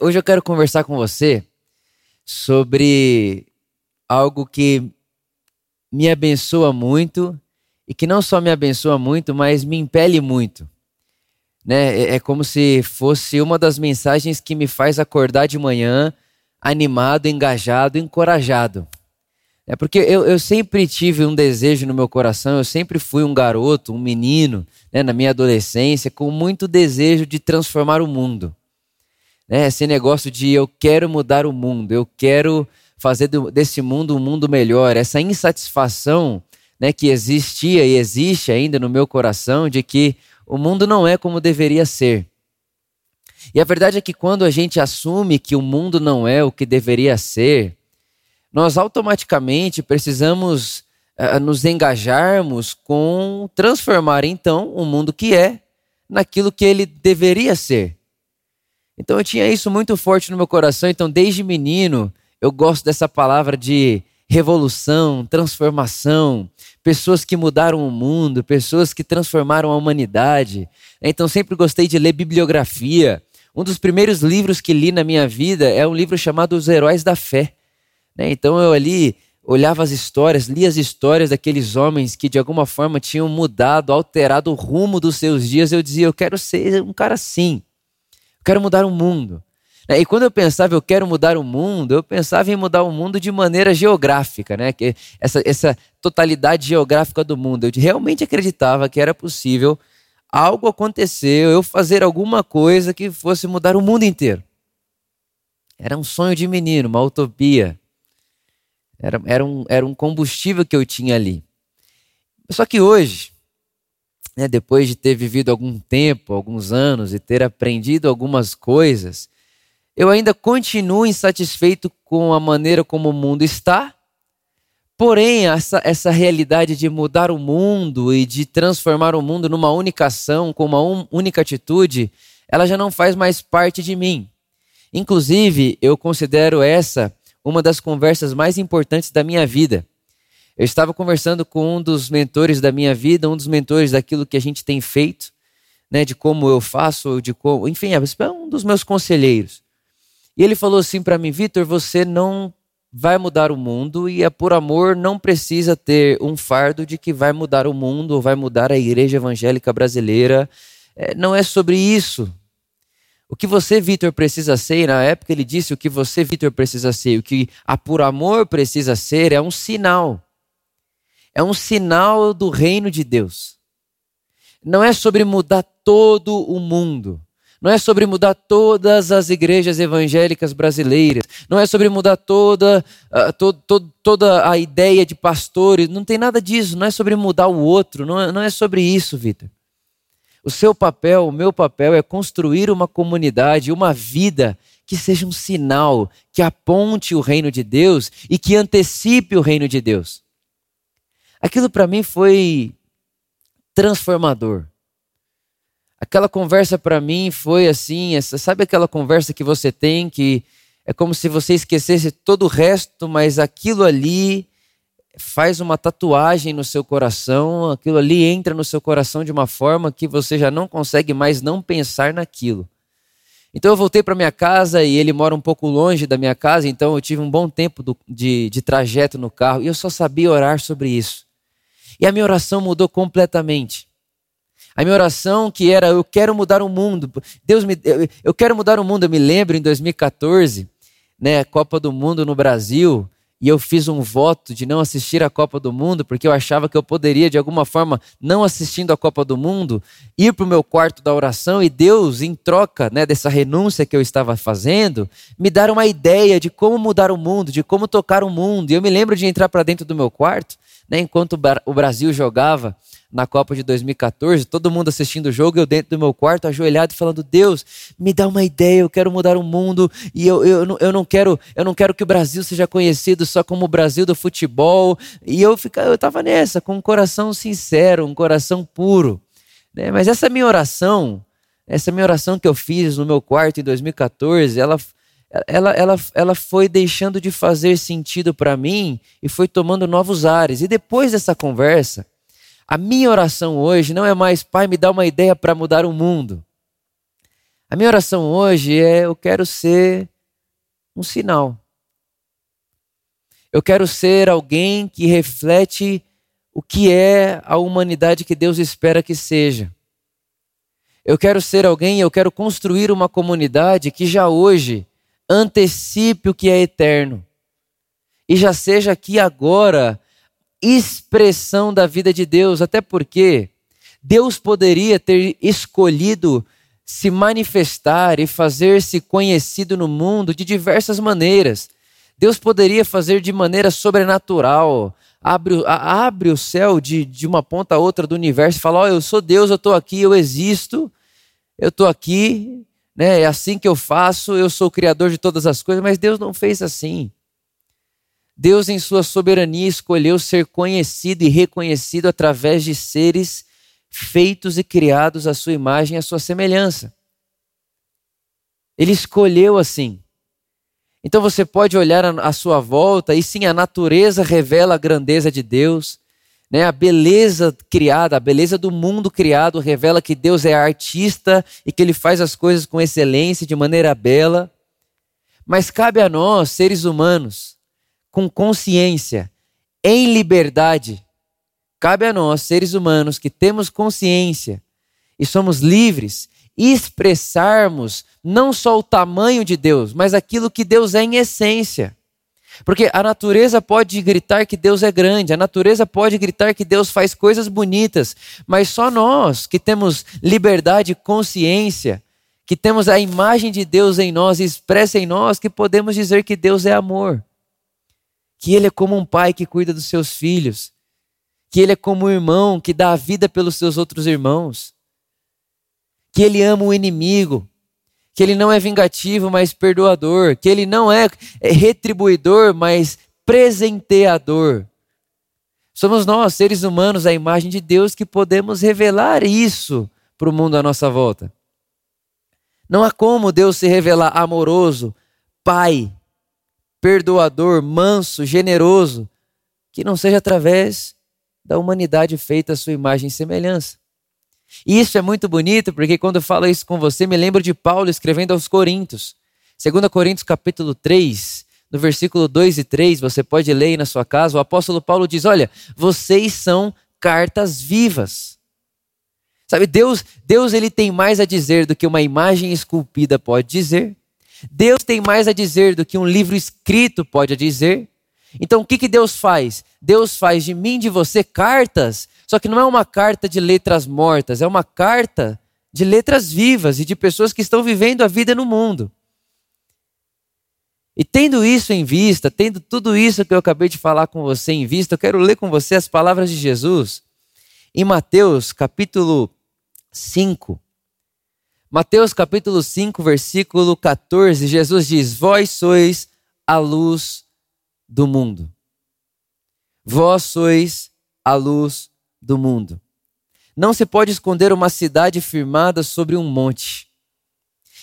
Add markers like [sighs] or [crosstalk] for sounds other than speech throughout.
hoje eu quero conversar com você sobre algo que me abençoa muito e que não só me abençoa muito, mas me impele muito. Né? É, é como se fosse uma das mensagens que me faz acordar de manhã animado, engajado, encorajado. É porque eu, eu sempre tive um desejo no meu coração, eu sempre fui um garoto, um menino, né, na minha adolescência, com muito desejo de transformar o mundo né? Esse negócio de eu quero mudar o mundo, eu quero fazer desse mundo um mundo melhor, essa insatisfação né, que existia e existe ainda no meu coração de que o mundo não é como deveria ser. E a verdade é que quando a gente assume que o mundo não é o que deveria ser, nós automaticamente precisamos uh, nos engajarmos com transformar então o mundo que é naquilo que ele deveria ser. Então eu tinha isso muito forte no meu coração. Então, desde menino, eu gosto dessa palavra de revolução, transformação, pessoas que mudaram o mundo, pessoas que transformaram a humanidade. Então, sempre gostei de ler bibliografia. Um dos primeiros livros que li na minha vida é um livro chamado Os Heróis da Fé. Né? Então, eu ali olhava as histórias, lia as histórias daqueles homens que de alguma forma tinham mudado, alterado o rumo dos seus dias. Eu dizia, eu quero ser um cara assim. Eu quero mudar o mundo. Né? E quando eu pensava eu quero mudar o mundo, eu pensava em mudar o mundo de maneira geográfica, né? Que essa, essa totalidade geográfica do mundo. Eu realmente acreditava que era possível algo acontecer, eu fazer alguma coisa que fosse mudar o mundo inteiro. Era um sonho de menino, uma utopia. Era, era, um, era um combustível que eu tinha ali. Só que hoje, né, depois de ter vivido algum tempo, alguns anos e ter aprendido algumas coisas, eu ainda continuo insatisfeito com a maneira como o mundo está. Porém, essa, essa realidade de mudar o mundo e de transformar o mundo numa única ação, com uma un, única atitude, ela já não faz mais parte de mim. Inclusive, eu considero essa uma das conversas mais importantes da minha vida. Eu estava conversando com um dos mentores da minha vida, um dos mentores daquilo que a gente tem feito, né, de como eu faço, de como, enfim, é um dos meus conselheiros. E ele falou assim para mim, Vitor, você não vai mudar o mundo e é por amor não precisa ter um fardo de que vai mudar o mundo ou vai mudar a igreja evangélica brasileira. É, não é sobre isso. O que você, Vitor, precisa ser, na época ele disse o que você, Vitor, precisa ser, o que a por amor precisa ser é um sinal é um sinal do reino de Deus. Não é sobre mudar todo o mundo. Não é sobre mudar todas as igrejas evangélicas brasileiras. Não é sobre mudar toda, uh, to, to, toda a ideia de pastores. Não tem nada disso. Não é sobre mudar o outro. Não é, não é sobre isso, Vitor. O seu papel, o meu papel é construir uma comunidade, uma vida que seja um sinal, que aponte o reino de Deus e que antecipe o reino de Deus. Aquilo para mim foi transformador. Aquela conversa para mim foi assim, essa, sabe aquela conversa que você tem que é como se você esquecesse todo o resto, mas aquilo ali faz uma tatuagem no seu coração, aquilo ali entra no seu coração de uma forma que você já não consegue mais não pensar naquilo. Então eu voltei para minha casa e ele mora um pouco longe da minha casa, então eu tive um bom tempo do, de, de trajeto no carro e eu só sabia orar sobre isso. E a minha oração mudou completamente. A minha oração que era eu quero mudar o mundo. Deus me eu quero mudar o mundo. Eu me lembro em 2014, né, Copa do Mundo no Brasil, e eu fiz um voto de não assistir a Copa do Mundo, porque eu achava que eu poderia, de alguma forma, não assistindo a Copa do Mundo, ir para o meu quarto da oração e Deus, em troca né, dessa renúncia que eu estava fazendo, me dar uma ideia de como mudar o mundo, de como tocar o mundo. E eu me lembro de entrar para dentro do meu quarto né, enquanto o Brasil jogava na Copa de 2014, todo mundo assistindo o jogo, eu dentro do meu quarto, ajoelhado, falando: Deus, me dá uma ideia, eu quero mudar o mundo e eu, eu, eu, não, quero, eu não quero que o Brasil seja conhecido só como o Brasil do futebol. E eu eu estava nessa, com um coração sincero, um coração puro. Né? Mas essa minha oração, essa minha oração que eu fiz no meu quarto em 2014, ela ela, ela, ela foi deixando de fazer sentido para mim e foi tomando novos ares. E depois dessa conversa, a minha oração hoje não é mais, Pai, me dá uma ideia para mudar o mundo. A minha oração hoje é: eu quero ser um sinal. Eu quero ser alguém que reflete o que é a humanidade que Deus espera que seja. Eu quero ser alguém, eu quero construir uma comunidade que já hoje antecipe o que é eterno e já seja aqui agora expressão da vida de Deus, até porque Deus poderia ter escolhido se manifestar e fazer-se conhecido no mundo de diversas maneiras. Deus poderia fazer de maneira sobrenatural, abre, abre o céu de, de uma ponta a outra do universo e fala: oh, eu sou Deus, eu estou aqui, eu existo, eu estou aqui, né? é assim que eu faço, eu sou o Criador de todas as coisas, mas Deus não fez assim. Deus, em sua soberania, escolheu ser conhecido e reconhecido através de seres feitos e criados à sua imagem e à sua semelhança. Ele escolheu assim. Então você pode olhar à sua volta e sim, a natureza revela a grandeza de Deus, né? a beleza criada, a beleza do mundo criado revela que Deus é artista e que ele faz as coisas com excelência, de maneira bela. Mas cabe a nós, seres humanos, com consciência, em liberdade, cabe a nós, seres humanos, que temos consciência e somos livres, expressarmos não só o tamanho de Deus, mas aquilo que Deus é em essência. Porque a natureza pode gritar que Deus é grande, a natureza pode gritar que Deus faz coisas bonitas, mas só nós que temos liberdade e consciência, que temos a imagem de Deus em nós expressa em nós, que podemos dizer que Deus é amor. Que Ele é como um pai que cuida dos seus filhos, que Ele é como um irmão que dá a vida pelos seus outros irmãos, que Ele ama o inimigo, que ele não é vingativo, mas perdoador, que ele não é retribuidor, mas presenteador. Somos nós, seres humanos, a imagem de Deus, que podemos revelar isso para o mundo à nossa volta. Não há como Deus se revelar amoroso, pai, perdoador, manso, generoso, que não seja através da humanidade feita à sua imagem e semelhança. E isso é muito bonito, porque quando eu falo isso com você, me lembro de Paulo escrevendo aos Coríntios. 2 Coríntios capítulo 3, no versículo 2 e 3, você pode ler aí na sua casa, o apóstolo Paulo diz: Olha, vocês são cartas vivas. Sabe, Deus, Deus ele tem mais a dizer do que uma imagem esculpida pode dizer. Deus tem mais a dizer do que um livro escrito pode dizer. Então o que, que Deus faz? Deus faz de mim, de você, cartas só que não é uma carta de letras mortas, é uma carta de letras vivas e de pessoas que estão vivendo a vida no mundo. E tendo isso em vista, tendo tudo isso que eu acabei de falar com você em vista, eu quero ler com você as palavras de Jesus em Mateus capítulo 5. Mateus capítulo 5, versículo 14, Jesus diz: Vós sois a luz do mundo. Vós sois a luz do mundo. Não se pode esconder uma cidade firmada sobre um monte.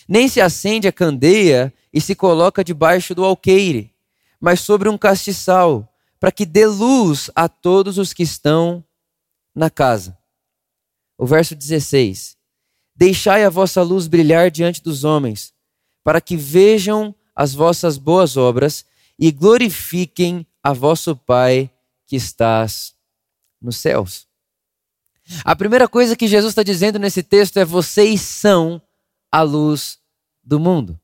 Nem se acende a candeia e se coloca debaixo do alqueire, mas sobre um castiçal, para que dê luz a todos os que estão na casa. O verso 16: Deixai a vossa luz brilhar diante dos homens, para que vejam as vossas boas obras e glorifiquem a vosso Pai que estás nos céus. A primeira coisa que Jesus está dizendo nesse texto é: vocês são a luz do mundo.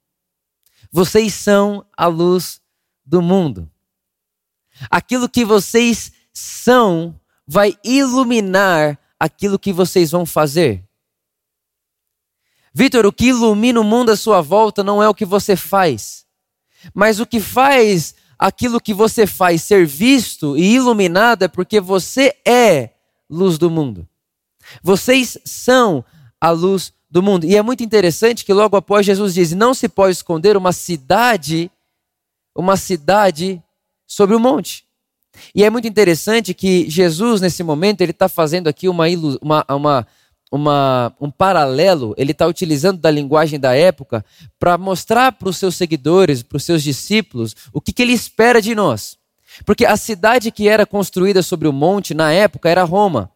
Vocês são a luz do mundo. Aquilo que vocês são vai iluminar aquilo que vocês vão fazer. Vitor, o que ilumina o mundo à sua volta não é o que você faz, mas o que faz aquilo que você faz ser visto e iluminado é porque você é luz do mundo. Vocês são a luz do mundo. E é muito interessante que logo após Jesus diz: Não se pode esconder uma cidade, uma cidade sobre o um monte. E é muito interessante que Jesus, nesse momento, ele está fazendo aqui uma, uma, uma, uma, um paralelo, ele está utilizando da linguagem da época para mostrar para os seus seguidores, para os seus discípulos, o que, que ele espera de nós. Porque a cidade que era construída sobre o monte na época era Roma.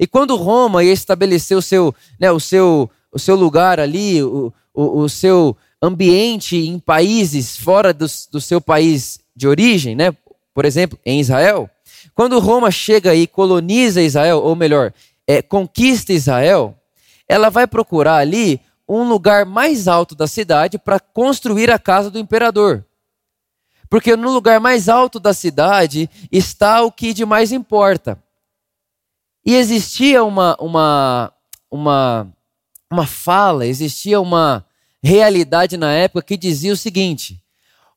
E quando Roma ia estabelecer o seu, né, o seu, o seu lugar ali, o, o, o seu ambiente em países fora do, do seu país de origem, né? por exemplo, em Israel, quando Roma chega e coloniza Israel, ou melhor, é, conquista Israel, ela vai procurar ali um lugar mais alto da cidade para construir a casa do imperador. Porque no lugar mais alto da cidade está o que de mais importa. E existia uma, uma, uma, uma fala, existia uma realidade na época que dizia o seguinte: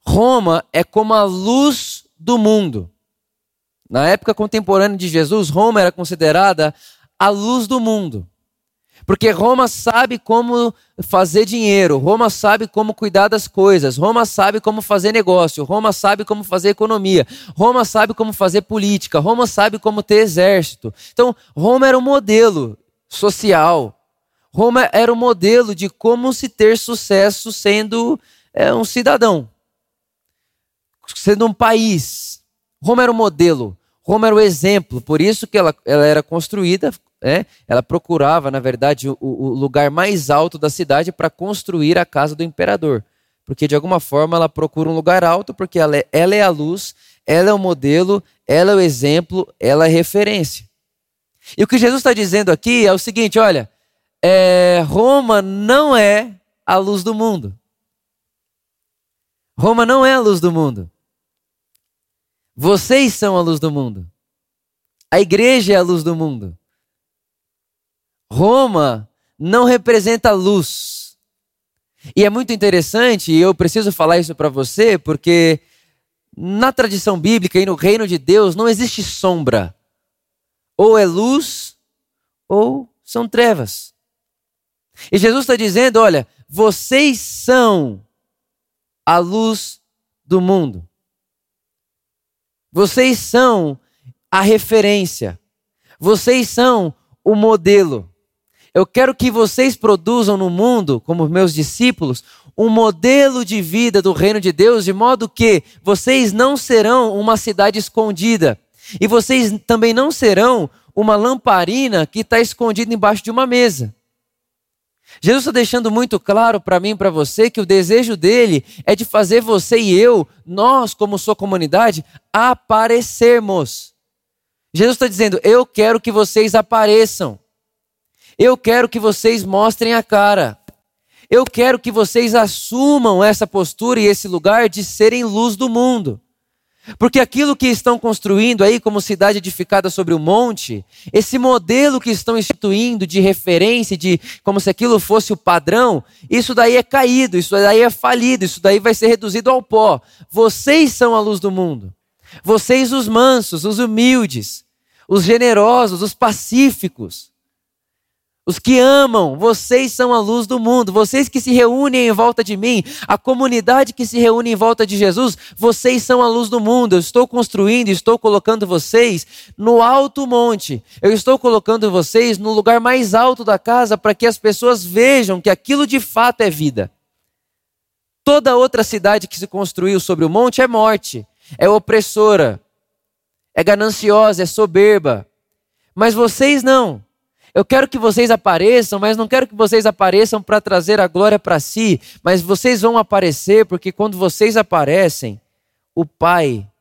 Roma é como a luz do mundo. Na época contemporânea de Jesus, Roma era considerada a luz do mundo. Porque Roma sabe como fazer dinheiro, Roma sabe como cuidar das coisas, Roma sabe como fazer negócio, Roma sabe como fazer economia, Roma sabe como fazer política, Roma sabe como ter exército. Então, Roma era um modelo social. Roma era um modelo de como se ter sucesso sendo é, um cidadão, sendo um país. Roma era um modelo, Roma era o exemplo, por isso que ela, ela era construída é, ela procurava, na verdade, o, o lugar mais alto da cidade para construir a casa do imperador. Porque, de alguma forma, ela procura um lugar alto, porque ela é, ela é a luz, ela é o modelo, ela é o exemplo, ela é referência. E o que Jesus está dizendo aqui é o seguinte: olha, é, Roma não é a luz do mundo. Roma não é a luz do mundo. Vocês são a luz do mundo. A igreja é a luz do mundo. Roma não representa luz. E é muito interessante, e eu preciso falar isso para você, porque na tradição bíblica e no reino de Deus não existe sombra. Ou é luz, ou são trevas. E Jesus está dizendo: olha, vocês são a luz do mundo. Vocês são a referência. Vocês são o modelo. Eu quero que vocês produzam no mundo, como meus discípulos, um modelo de vida do reino de Deus, de modo que vocês não serão uma cidade escondida. E vocês também não serão uma lamparina que está escondida embaixo de uma mesa. Jesus está deixando muito claro para mim e para você que o desejo dele é de fazer você e eu, nós, como sua comunidade, aparecermos. Jesus está dizendo: Eu quero que vocês apareçam. Eu quero que vocês mostrem a cara. Eu quero que vocês assumam essa postura e esse lugar de serem luz do mundo. Porque aquilo que estão construindo aí como cidade edificada sobre o monte, esse modelo que estão instituindo de referência, de como se aquilo fosse o padrão, isso daí é caído, isso daí é falido, isso daí vai ser reduzido ao pó. Vocês são a luz do mundo. Vocês os mansos, os humildes, os generosos, os pacíficos. Os que amam, vocês são a luz do mundo. Vocês que se reúnem em volta de mim, a comunidade que se reúne em volta de Jesus, vocês são a luz do mundo. Eu estou construindo, estou colocando vocês no alto monte. Eu estou colocando vocês no lugar mais alto da casa para que as pessoas vejam que aquilo de fato é vida. Toda outra cidade que se construiu sobre o monte é morte, é opressora, é gananciosa, é soberba. Mas vocês não. Eu quero que vocês apareçam, mas não quero que vocês apareçam para trazer a glória para si, mas vocês vão aparecer porque quando vocês aparecem, o Pai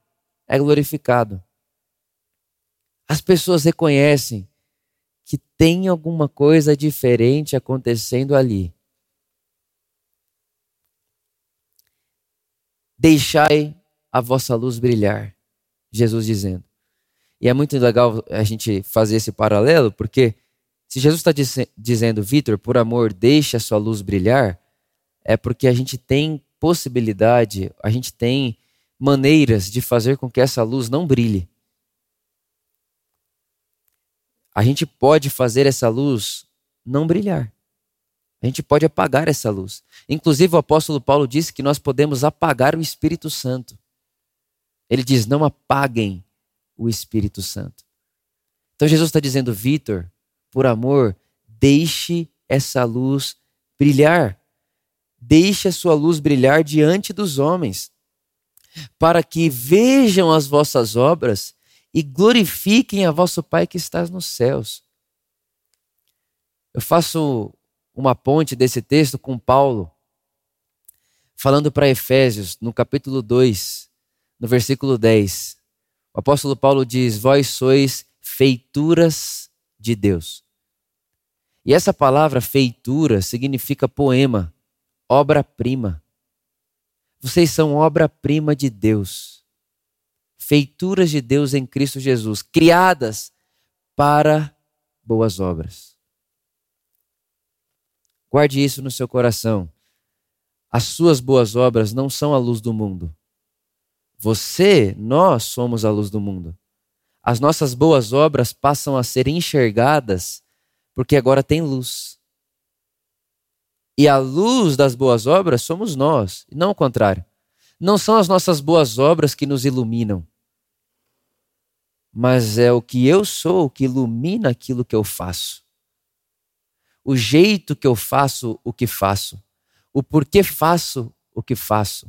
é glorificado. As pessoas reconhecem que tem alguma coisa diferente acontecendo ali. Deixai a vossa luz brilhar, Jesus dizendo. E é muito legal a gente fazer esse paralelo, porque se Jesus está dizendo, Vitor, por amor, deixe a sua luz brilhar, é porque a gente tem possibilidade, a gente tem maneiras de fazer com que essa luz não brilhe. A gente pode fazer essa luz não brilhar. A gente pode apagar essa luz. Inclusive, o apóstolo Paulo disse que nós podemos apagar o Espírito Santo. Ele diz: não apaguem o Espírito Santo. Então, Jesus está dizendo, Vitor, por amor, deixe essa luz brilhar. Deixe a sua luz brilhar diante dos homens, para que vejam as vossas obras e glorifiquem a vosso Pai que está nos céus. Eu faço uma ponte desse texto com Paulo, falando para Efésios, no capítulo 2, no versículo 10. O apóstolo Paulo diz: Vós sois feituras de Deus. E essa palavra feitura significa poema, obra-prima. Vocês são obra-prima de Deus, feituras de Deus em Cristo Jesus, criadas para boas obras. Guarde isso no seu coração. As suas boas obras não são a luz do mundo. Você, nós somos a luz do mundo. As nossas boas obras passam a ser enxergadas porque agora tem luz. E a luz das boas obras somos nós, não o contrário. Não são as nossas boas obras que nos iluminam, mas é o que eu sou que ilumina aquilo que eu faço. O jeito que eu faço o que faço, o porquê faço o que faço.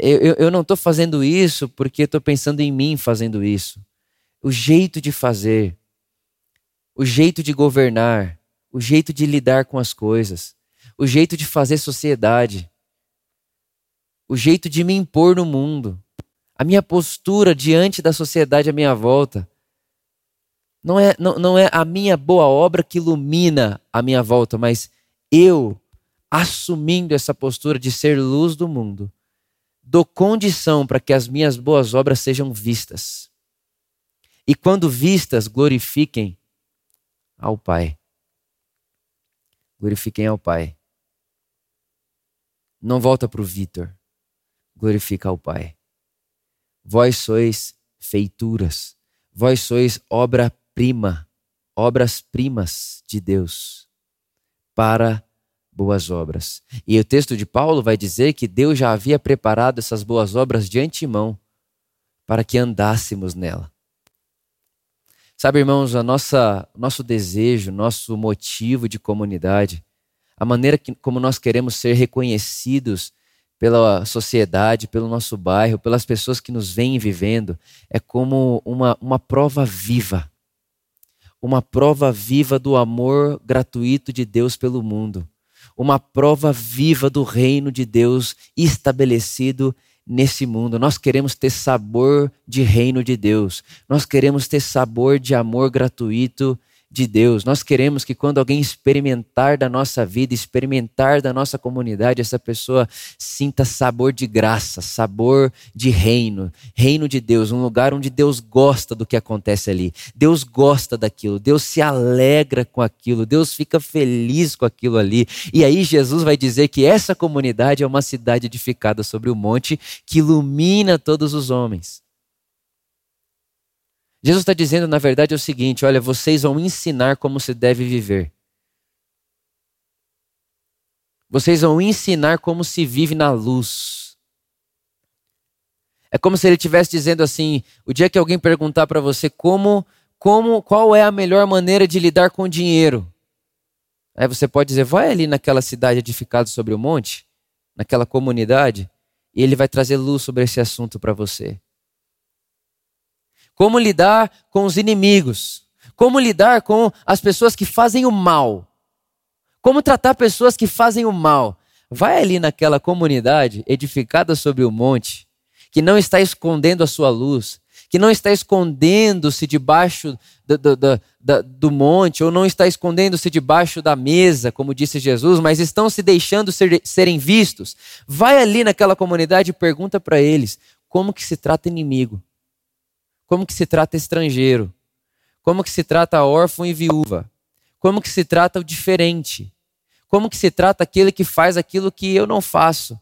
Eu, eu, não estou fazendo isso porque estou pensando em mim fazendo isso. O jeito de fazer, o jeito de governar, o jeito de lidar com as coisas, o jeito de fazer sociedade, o jeito de me impor no mundo, a minha postura diante da sociedade à minha volta. Não é, não, não é a minha boa obra que ilumina a minha volta, mas eu, assumindo essa postura de ser luz do mundo, dou condição para que as minhas boas obras sejam vistas. E quando vistas, glorifiquem ao Pai glorifiquem ao Pai. Não volta para o Vitor, glorifica ao Pai. Vós sois feituras, vós sois obra-prima, obras-primas de Deus para boas obras. E o texto de Paulo vai dizer que Deus já havia preparado essas boas obras de antemão para que andássemos nela. Sabe, irmãos, a nossa nosso desejo, nosso motivo de comunidade, a maneira que, como nós queremos ser reconhecidos pela sociedade, pelo nosso bairro, pelas pessoas que nos vêm vivendo, é como uma, uma prova viva. Uma prova viva do amor gratuito de Deus pelo mundo. Uma prova viva do reino de Deus estabelecido nesse mundo. Nós queremos ter sabor de reino de Deus. Nós queremos ter sabor de amor gratuito de Deus. Nós queremos que quando alguém experimentar da nossa vida, experimentar da nossa comunidade, essa pessoa sinta sabor de graça, sabor de reino, reino de Deus, um lugar onde Deus gosta do que acontece ali. Deus gosta daquilo, Deus se alegra com aquilo, Deus fica feliz com aquilo ali. E aí Jesus vai dizer que essa comunidade é uma cidade edificada sobre o monte que ilumina todos os homens. Jesus está dizendo, na verdade, é o seguinte: olha, vocês vão ensinar como se deve viver. Vocês vão ensinar como se vive na luz. É como se ele estivesse dizendo assim: o dia que alguém perguntar para você como, como, qual é a melhor maneira de lidar com o dinheiro, aí você pode dizer: vai ali naquela cidade edificada sobre o monte, naquela comunidade, e ele vai trazer luz sobre esse assunto para você. Como lidar com os inimigos? Como lidar com as pessoas que fazem o mal? Como tratar pessoas que fazem o mal? Vai ali naquela comunidade edificada sobre o monte, que não está escondendo a sua luz, que não está escondendo-se debaixo do, do, do, do, monte, ou não está escondendo-se debaixo da mesa, como disse Jesus, mas estão se deixando ser, serem vistos. Vai ali naquela comunidade e pergunta para eles como que se trata inimigo. Como que se trata estrangeiro? Como que se trata órfão e viúva? Como que se trata o diferente? Como que se trata aquele que faz aquilo que eu não faço?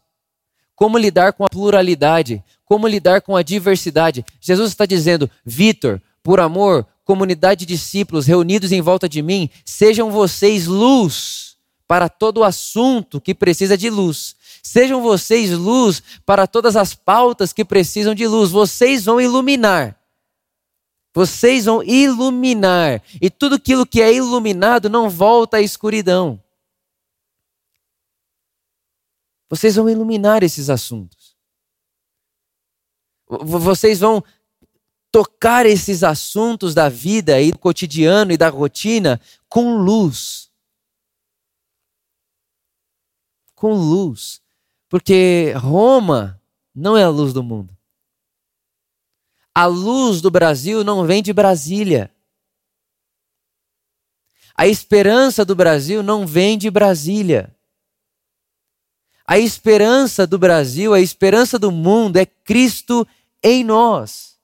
Como lidar com a pluralidade? Como lidar com a diversidade? Jesus está dizendo, Vitor, por amor, comunidade de discípulos reunidos em volta de mim, sejam vocês luz para todo assunto que precisa de luz. Sejam vocês luz para todas as pautas que precisam de luz. Vocês vão iluminar. Vocês vão iluminar, e tudo aquilo que é iluminado não volta à escuridão. Vocês vão iluminar esses assuntos. Vocês vão tocar esses assuntos da vida e do cotidiano e da rotina com luz. com luz. Porque Roma não é a luz do mundo. A luz do Brasil não vem de Brasília. A esperança do Brasil não vem de Brasília. A esperança do Brasil, a esperança do mundo é Cristo em nós.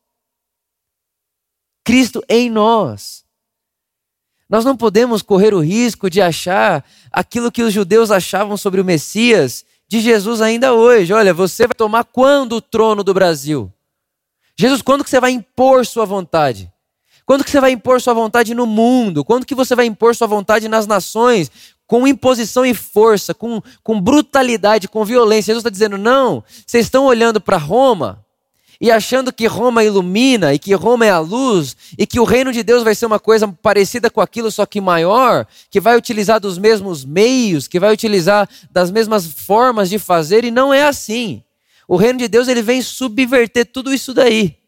Cristo em nós. Nós não podemos correr o risco de achar aquilo que os judeus achavam sobre o Messias de Jesus ainda hoje. Olha, você vai tomar quando o trono do Brasil? Jesus, quando que você vai impor sua vontade? Quando que você vai impor sua vontade no mundo? Quando que você vai impor sua vontade nas nações? Com imposição e força, com, com brutalidade, com violência. Jesus está dizendo: não, vocês estão olhando para Roma e achando que Roma ilumina e que Roma é a luz e que o reino de Deus vai ser uma coisa parecida com aquilo, só que maior, que vai utilizar dos mesmos meios, que vai utilizar das mesmas formas de fazer, e não é assim. O reino de Deus ele vem subverter tudo isso daí.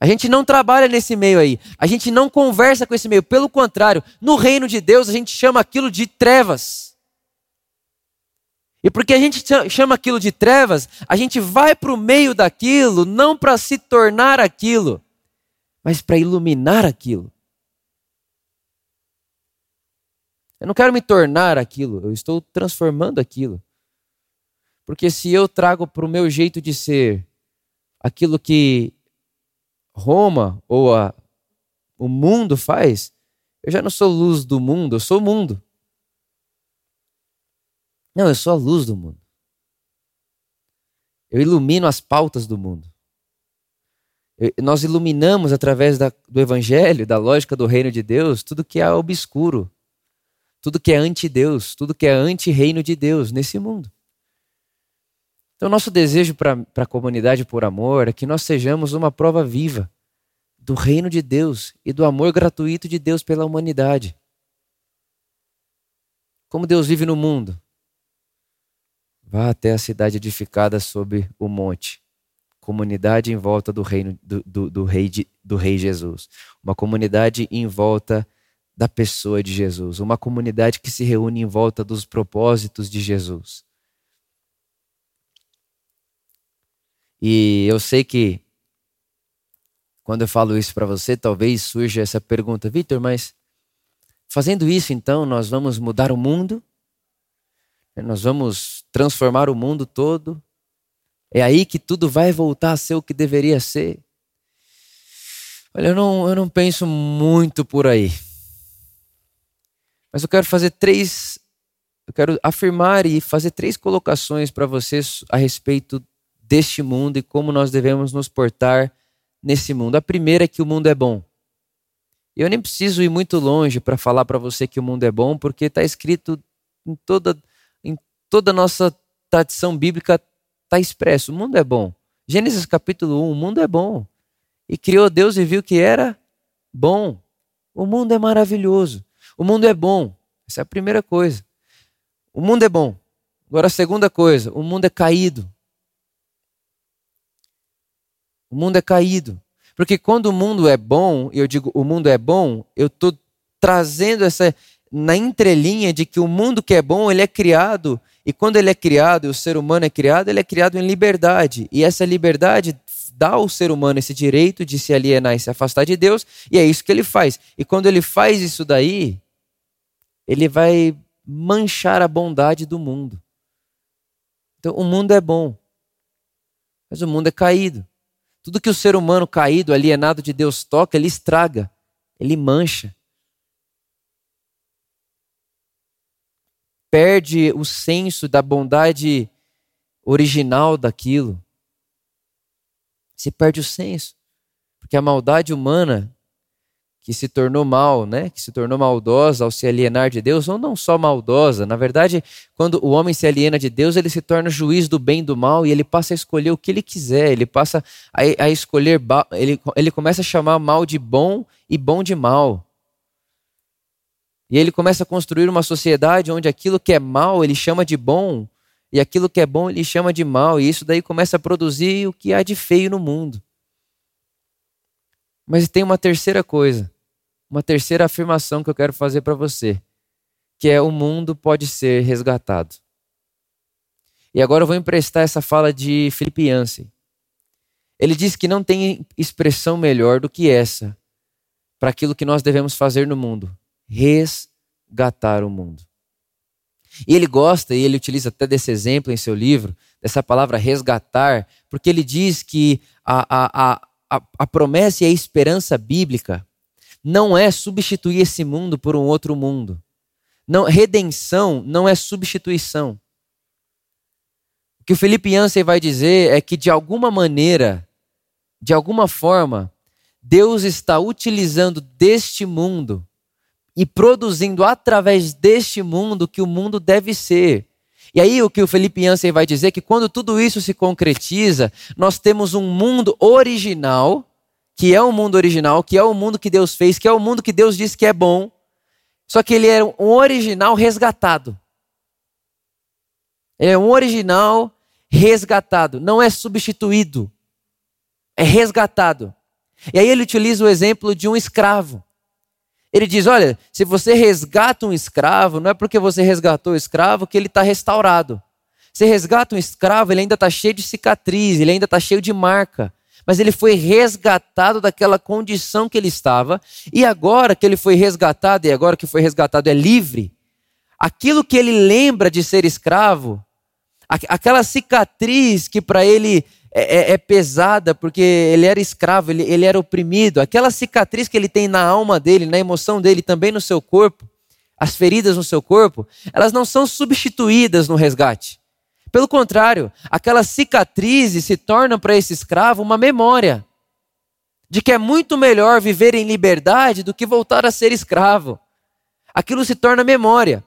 A gente não trabalha nesse meio aí. A gente não conversa com esse meio. Pelo contrário, no reino de Deus a gente chama aquilo de trevas. E porque a gente chama aquilo de trevas, a gente vai para o meio daquilo não para se tornar aquilo, mas para iluminar aquilo. Eu não quero me tornar aquilo, eu estou transformando aquilo. Porque se eu trago para o meu jeito de ser aquilo que Roma ou a, o mundo faz, eu já não sou luz do mundo, eu sou mundo. Não, eu sou a luz do mundo. Eu ilumino as pautas do mundo. Eu, nós iluminamos através da, do Evangelho, da lógica do reino de Deus, tudo que é obscuro, tudo que é anti-Deus, tudo que é anti-reino de Deus nesse mundo. Então, nosso desejo para a comunidade por amor é que nós sejamos uma prova viva do reino de Deus e do amor gratuito de Deus pela humanidade. Como Deus vive no mundo, Vá até a cidade edificada sob o monte, comunidade em volta do, reino, do, do, do, rei, do rei Jesus. Uma comunidade em volta da pessoa de Jesus. Uma comunidade que se reúne em volta dos propósitos de Jesus. E eu sei que quando eu falo isso para você, talvez surja essa pergunta, Vitor, mas fazendo isso então nós vamos mudar o mundo? Nós vamos transformar o mundo todo. É aí que tudo vai voltar a ser o que deveria ser. Olha, eu não, eu não penso muito por aí. Mas eu quero fazer três. Eu quero afirmar e fazer três colocações para vocês a respeito deste mundo e como nós devemos nos portar nesse mundo. A primeira é que o mundo é bom. Eu nem preciso ir muito longe para falar para você que o mundo é bom, porque está escrito em toda toda a nossa tradição bíblica está expresso. O mundo é bom. Gênesis capítulo 1, o mundo é bom. E criou Deus e viu que era bom. O mundo é maravilhoso. O mundo é bom. Essa é a primeira coisa. O mundo é bom. Agora a segunda coisa, o mundo é caído. O mundo é caído. Porque quando o mundo é bom, eu digo o mundo é bom, eu estou trazendo essa na entrelinha de que o mundo que é bom, ele é criado e quando ele é criado, o ser humano é criado, ele é criado em liberdade. E essa liberdade dá ao ser humano esse direito de se alienar e se afastar de Deus, e é isso que ele faz. E quando ele faz isso daí, ele vai manchar a bondade do mundo. Então, o mundo é bom, mas o mundo é caído. Tudo que o ser humano caído, alienado de Deus toca, ele estraga, ele mancha. perde o senso da bondade original daquilo. Se perde o senso. Porque a maldade humana que se tornou mal, né? Que se tornou maldosa ao se alienar de Deus, ou não só maldosa, na verdade, quando o homem se aliena de Deus, ele se torna juiz do bem e do mal e ele passa a escolher o que ele quiser, ele passa a, a escolher, ele, ele começa a chamar mal de bom e bom de mal. E ele começa a construir uma sociedade onde aquilo que é mal ele chama de bom, e aquilo que é bom ele chama de mal, e isso daí começa a produzir o que há de feio no mundo. Mas tem uma terceira coisa, uma terceira afirmação que eu quero fazer para você, que é o mundo pode ser resgatado. E agora eu vou emprestar essa fala de Felipe Yancey. Ele diz que não tem expressão melhor do que essa para aquilo que nós devemos fazer no mundo: resgatar o mundo. E ele gosta, e ele utiliza até desse exemplo em seu livro, dessa palavra resgatar, porque ele diz que a, a, a, a promessa e a esperança bíblica não é substituir esse mundo por um outro mundo. Não, redenção não é substituição. O que o Felipe Yancey vai dizer é que, de alguma maneira, de alguma forma, Deus está utilizando deste mundo e produzindo através deste mundo que o mundo deve ser. E aí o que o Felipe Yancey vai dizer é que quando tudo isso se concretiza, nós temos um mundo original, que é o mundo original, que é o mundo que Deus fez, que é o mundo que Deus disse que é bom, só que ele é um original resgatado. Ele é um original resgatado, não é substituído, é resgatado. E aí ele utiliza o exemplo de um escravo. Ele diz: olha, se você resgata um escravo, não é porque você resgatou o escravo que ele está restaurado. Você resgata um escravo, ele ainda está cheio de cicatriz, ele ainda está cheio de marca. Mas ele foi resgatado daquela condição que ele estava, e agora que ele foi resgatado, e agora que foi resgatado é livre, aquilo que ele lembra de ser escravo, aquela cicatriz que para ele é, é, é, pesada porque ele era escravo, ele, ele era oprimido. Aquela cicatriz que ele tem na alma dele, na emoção dele, também no seu corpo, as feridas no seu corpo, elas não são substituídas no resgate. Pelo contrário, aquelas cicatrizes se tornam para esse escravo uma memória de que é muito melhor viver em liberdade do que voltar a ser escravo. Aquilo se torna memória.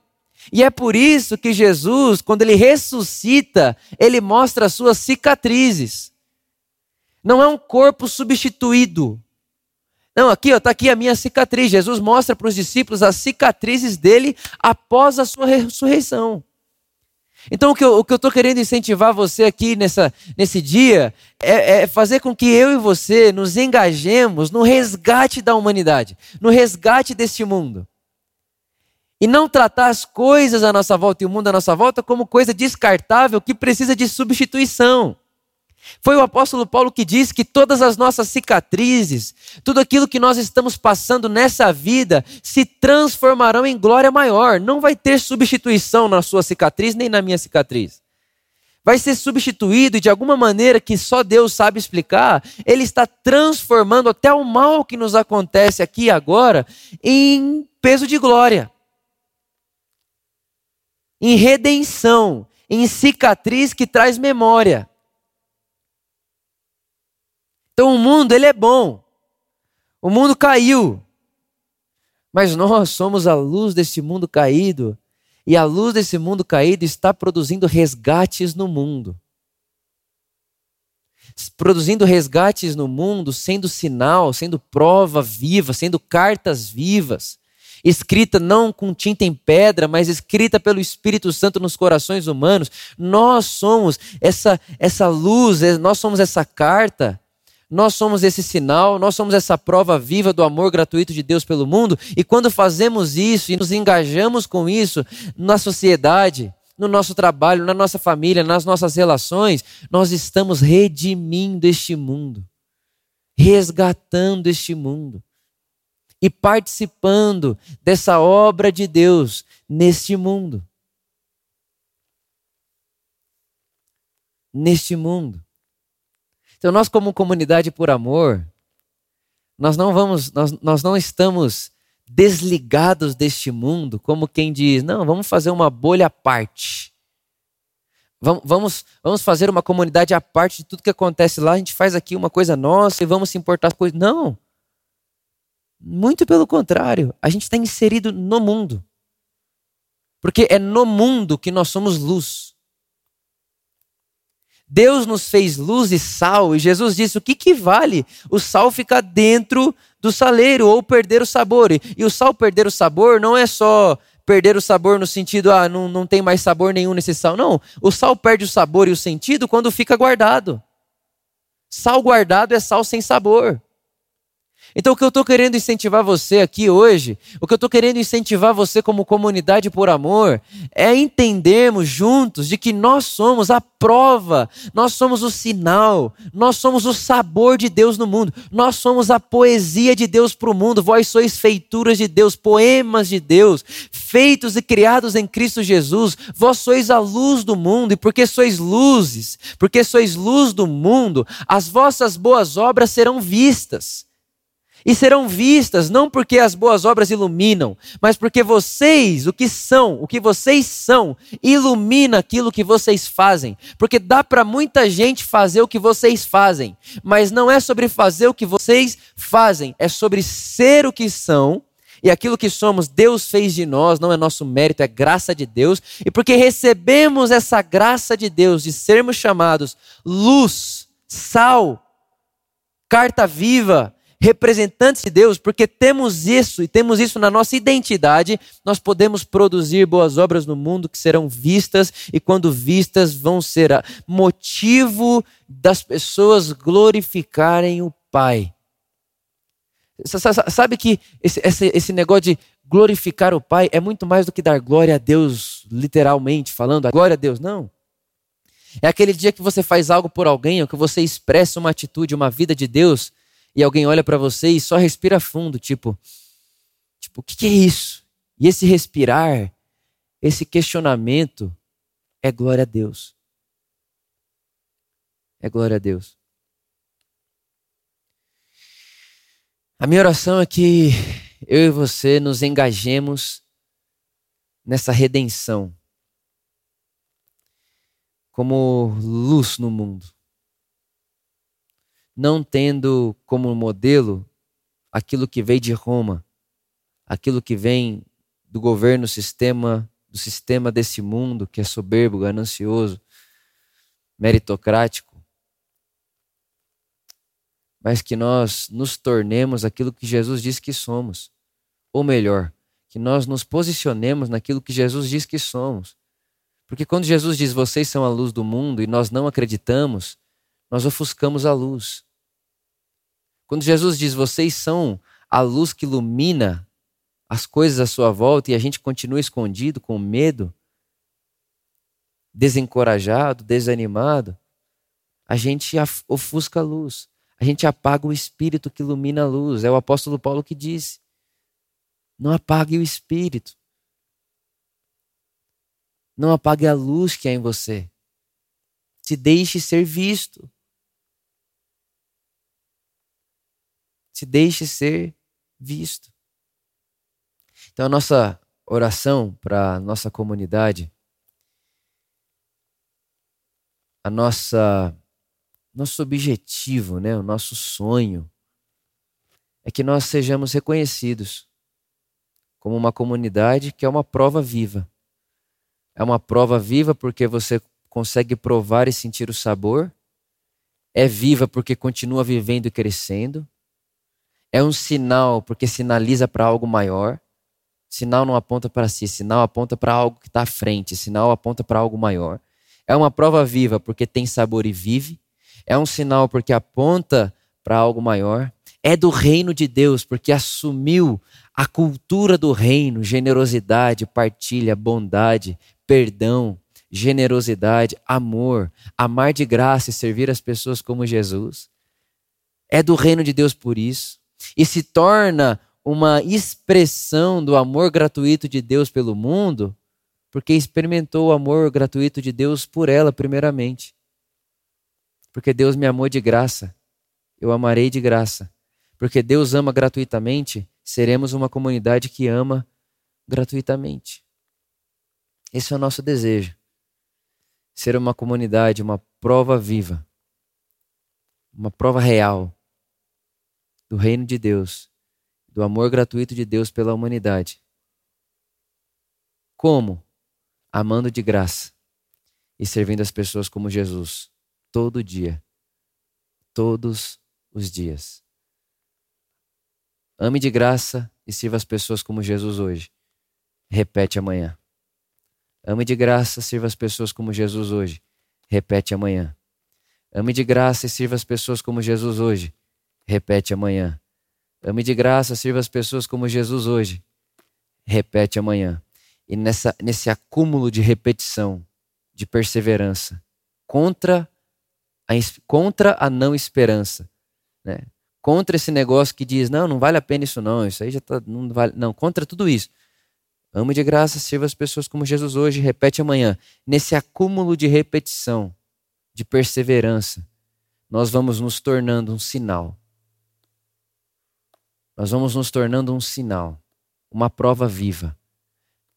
E é por isso que Jesus, quando ele ressuscita, ele mostra as suas cicatrizes. Não é um corpo substituído. Não, aqui está aqui a minha cicatriz. Jesus mostra para os discípulos as cicatrizes dele após a sua ressurreição. Então, o que eu estou querendo incentivar você aqui nessa, nesse dia é, é, fazer com que eu e você nos engajemos no resgate da humanidade, no resgate deste mundo. E não tratar as coisas à nossa volta e o mundo à nossa volta como coisa descartável que precisa de substituição. Foi o apóstolo Paulo que disse que todas as nossas cicatrizes, tudo aquilo que nós estamos passando nessa vida, se transformarão em glória maior. Não vai ter substituição na sua cicatriz nem na minha cicatriz. Vai ser substituído de alguma maneira que só Deus sabe explicar, Ele está transformando até o mal que nos acontece aqui e agora em peso de glória em redenção, em cicatriz que traz memória. Então o mundo ele é bom. O mundo caiu. Mas nós somos a luz desse mundo caído, e a luz desse mundo caído está produzindo resgates no mundo. Produzindo resgates no mundo, sendo sinal, sendo prova viva, sendo cartas vivas escrita não com tinta em pedra, mas escrita pelo Espírito Santo nos corações humanos. Nós somos essa, essa luz, nós somos essa carta, nós somos esse sinal, nós somos essa prova viva do amor gratuito de Deus pelo mundo. E quando fazemos isso e nos engajamos com isso na sociedade, no nosso trabalho, na nossa família, nas nossas relações, nós estamos redimindo este mundo, resgatando este mundo e participando dessa obra de Deus neste mundo. Neste mundo. Então, nós, como comunidade por amor, nós não vamos, nós, nós não estamos desligados deste mundo, como quem diz, não, vamos fazer uma bolha à parte. Vamos, vamos, vamos fazer uma comunidade à parte de tudo que acontece lá, a gente faz aqui uma coisa nossa e vamos se importar com coisas. Não. Muito pelo contrário, a gente está inserido no mundo. Porque é no mundo que nós somos luz. Deus nos fez luz e sal, e Jesus disse: o que, que vale o sal ficar dentro do saleiro ou perder o sabor? E o sal perder o sabor não é só perder o sabor no sentido, ah, não, não tem mais sabor nenhum nesse sal. Não, o sal perde o sabor e o sentido quando fica guardado. Sal guardado é sal sem sabor. Então, o que eu estou querendo incentivar você aqui hoje, o que eu estou querendo incentivar você como comunidade por amor, é entendermos juntos de que nós somos a prova, nós somos o sinal, nós somos o sabor de Deus no mundo, nós somos a poesia de Deus para o mundo. Vós sois feituras de Deus, poemas de Deus, feitos e criados em Cristo Jesus. Vós sois a luz do mundo, e porque sois luzes, porque sois luz do mundo, as vossas boas obras serão vistas e serão vistas não porque as boas obras iluminam, mas porque vocês, o que são, o que vocês são, ilumina aquilo que vocês fazem. Porque dá para muita gente fazer o que vocês fazem, mas não é sobre fazer o que vocês fazem, é sobre ser o que são. E aquilo que somos, Deus fez de nós, não é nosso mérito, é graça de Deus. E porque recebemos essa graça de Deus de sermos chamados luz, sal, carta viva, representantes de Deus, porque temos isso e temos isso na nossa identidade, nós podemos produzir boas obras no mundo que serão vistas e quando vistas vão ser motivo das pessoas glorificarem o Pai. Sabe que esse, esse, negócio de glorificar o Pai é muito mais do que dar glória a Deus, literalmente falando, glória a Deus, não. É aquele dia que você faz algo por alguém, ou que você expressa uma atitude, uma vida de Deus, e alguém olha para você e só respira fundo, tipo, tipo, o que, que é isso? E esse respirar, esse questionamento é glória a Deus. É glória a Deus. A minha oração é que eu e você nos engajemos nessa redenção como luz no mundo não tendo como modelo aquilo que veio de Roma, aquilo que vem do governo sistema, do sistema desse mundo que é soberbo, ganancioso, meritocrático, mas que nós nos tornemos aquilo que Jesus diz que somos, ou melhor, que nós nos posicionemos naquilo que Jesus diz que somos. Porque quando Jesus diz vocês são a luz do mundo e nós não acreditamos, nós ofuscamos a luz. Quando Jesus diz vocês são a luz que ilumina as coisas à sua volta e a gente continua escondido com medo, desencorajado, desanimado, a gente ofusca a luz. A gente apaga o espírito que ilumina a luz. É o apóstolo Paulo que disse: Não apague o espírito. Não apague a luz que há em você. Se deixe ser visto. Se deixe ser visto. Então, a nossa oração para a nossa comunidade, a nossa nosso objetivo, né, o nosso sonho é que nós sejamos reconhecidos como uma comunidade que é uma prova viva. É uma prova viva porque você consegue provar e sentir o sabor. É viva porque continua vivendo e crescendo é um sinal porque sinaliza para algo maior. Sinal não aponta para si, sinal aponta para algo que está à frente, sinal aponta para algo maior. É uma prova viva porque tem sabor e vive. É um sinal porque aponta para algo maior. É do reino de Deus porque assumiu a cultura do reino, generosidade, partilha, bondade, perdão, generosidade, amor, amar de graça e servir as pessoas como Jesus. É do reino de Deus por isso e se torna uma expressão do amor gratuito de Deus pelo mundo, porque experimentou o amor gratuito de Deus por ela, primeiramente. Porque Deus me amou de graça, eu amarei de graça. Porque Deus ama gratuitamente, seremos uma comunidade que ama gratuitamente. Esse é o nosso desejo. Ser uma comunidade, uma prova viva, uma prova real do reino de Deus, do amor gratuito de Deus pela humanidade. Como? Amando de graça e servindo as pessoas como Jesus, todo dia, todos os dias. Ame de graça e sirva as pessoas como Jesus hoje. Repete amanhã. Ame de graça, sirva as pessoas como Jesus hoje. Repete amanhã. Ame de graça e sirva as pessoas como Jesus hoje repete amanhã. Ame de graça, sirva as pessoas como Jesus hoje. Repete amanhã. E nessa, nesse acúmulo de repetição, de perseverança, contra a, contra a não esperança, né? contra esse negócio que diz, não, não vale a pena isso não, isso aí já tá, não vale, não, contra tudo isso. Ame de graça, sirva as pessoas como Jesus hoje, repete amanhã. Nesse acúmulo de repetição, de perseverança, nós vamos nos tornando um sinal. Nós vamos nos tornando um sinal, uma prova viva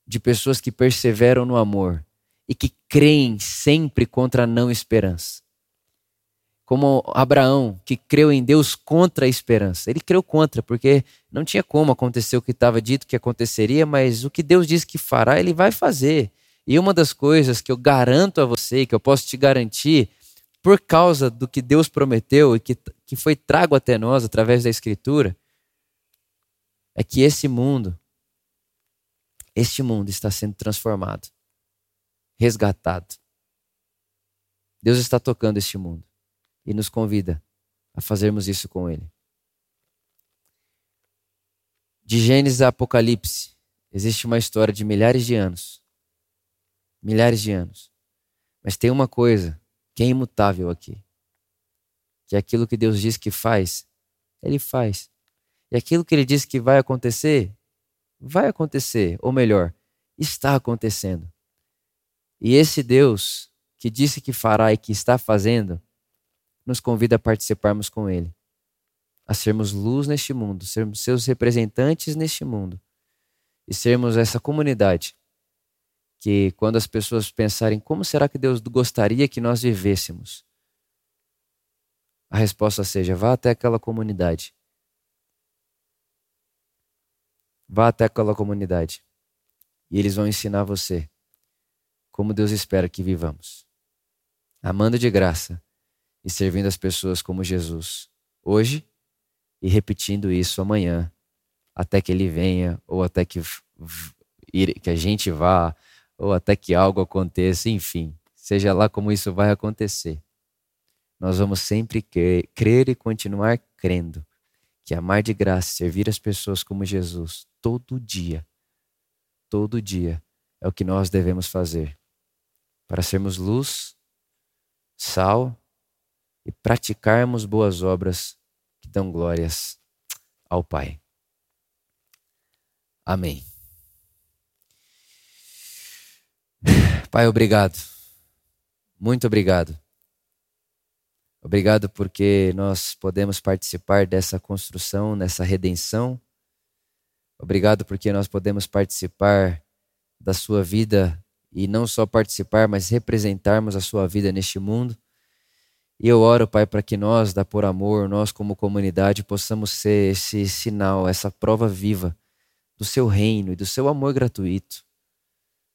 de pessoas que perseveram no amor e que creem sempre contra a não esperança. Como Abraão, que creu em Deus contra a esperança. Ele creu contra, porque não tinha como acontecer o que estava dito que aconteceria, mas o que Deus diz que fará, ele vai fazer. E uma das coisas que eu garanto a você, que eu posso te garantir, por causa do que Deus prometeu e que, que foi trago até nós através da Escritura, é que esse mundo, este mundo está sendo transformado, resgatado. Deus está tocando este mundo e nos convida a fazermos isso com Ele. De Gênesis a Apocalipse, existe uma história de milhares de anos. Milhares de anos. Mas tem uma coisa que é imutável aqui. Que aquilo que Deus diz que faz, Ele faz. E aquilo que Ele diz que vai acontecer, vai acontecer. Ou melhor, está acontecendo. E esse Deus que disse que fará e que está fazendo, nos convida a participarmos com Ele, a sermos luz neste mundo, sermos seus representantes neste mundo e sermos essa comunidade que quando as pessoas pensarem como será que Deus gostaria que nós vivêssemos, a resposta seja: vá até aquela comunidade. Vá até aquela comunidade. E eles vão ensinar você como Deus espera que vivamos. Amando de graça e servindo as pessoas como Jesus, hoje e repetindo isso amanhã, até que ele venha ou até que, que a gente vá ou até que algo aconteça, enfim, seja lá como isso vai acontecer. Nós vamos sempre crer e continuar crendo que amar de graça, servir as pessoas como Jesus, todo dia, todo dia, é o que nós devemos fazer para sermos luz, sal e praticarmos boas obras que dão glórias ao Pai. Amém. [sighs] Pai, obrigado. Muito obrigado. Obrigado porque nós podemos participar dessa construção, nessa redenção. Obrigado porque nós podemos participar da sua vida e não só participar, mas representarmos a sua vida neste mundo. E eu oro, Pai, para que nós, da Por Amor, nós como comunidade, possamos ser esse sinal, essa prova viva do seu reino e do seu amor gratuito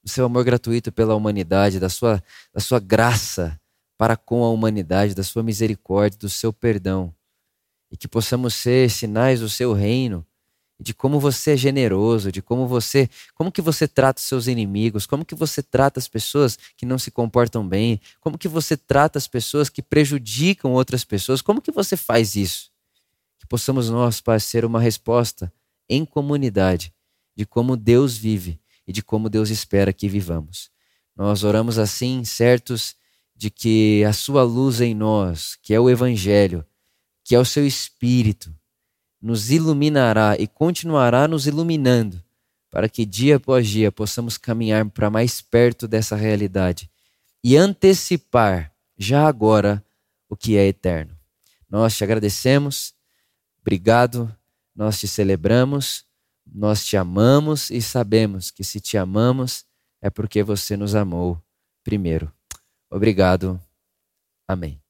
do seu amor gratuito pela humanidade, da sua, da sua graça para com a humanidade, da sua misericórdia, do seu perdão. E que possamos ser sinais do seu reino, de como você é generoso, de como você, como que você trata os seus inimigos, como que você trata as pessoas que não se comportam bem, como que você trata as pessoas que prejudicam outras pessoas, como que você faz isso? Que possamos nós, ser uma resposta em comunidade de como Deus vive e de como Deus espera que vivamos. Nós oramos assim, certos de que a sua luz em nós, que é o Evangelho, que é o seu Espírito, nos iluminará e continuará nos iluminando, para que dia após dia possamos caminhar para mais perto dessa realidade e antecipar já agora o que é eterno. Nós te agradecemos, obrigado, nós te celebramos nós te amamos e sabemos que se te amamos é porque você nos amou primeiro. Obrigado. Amém.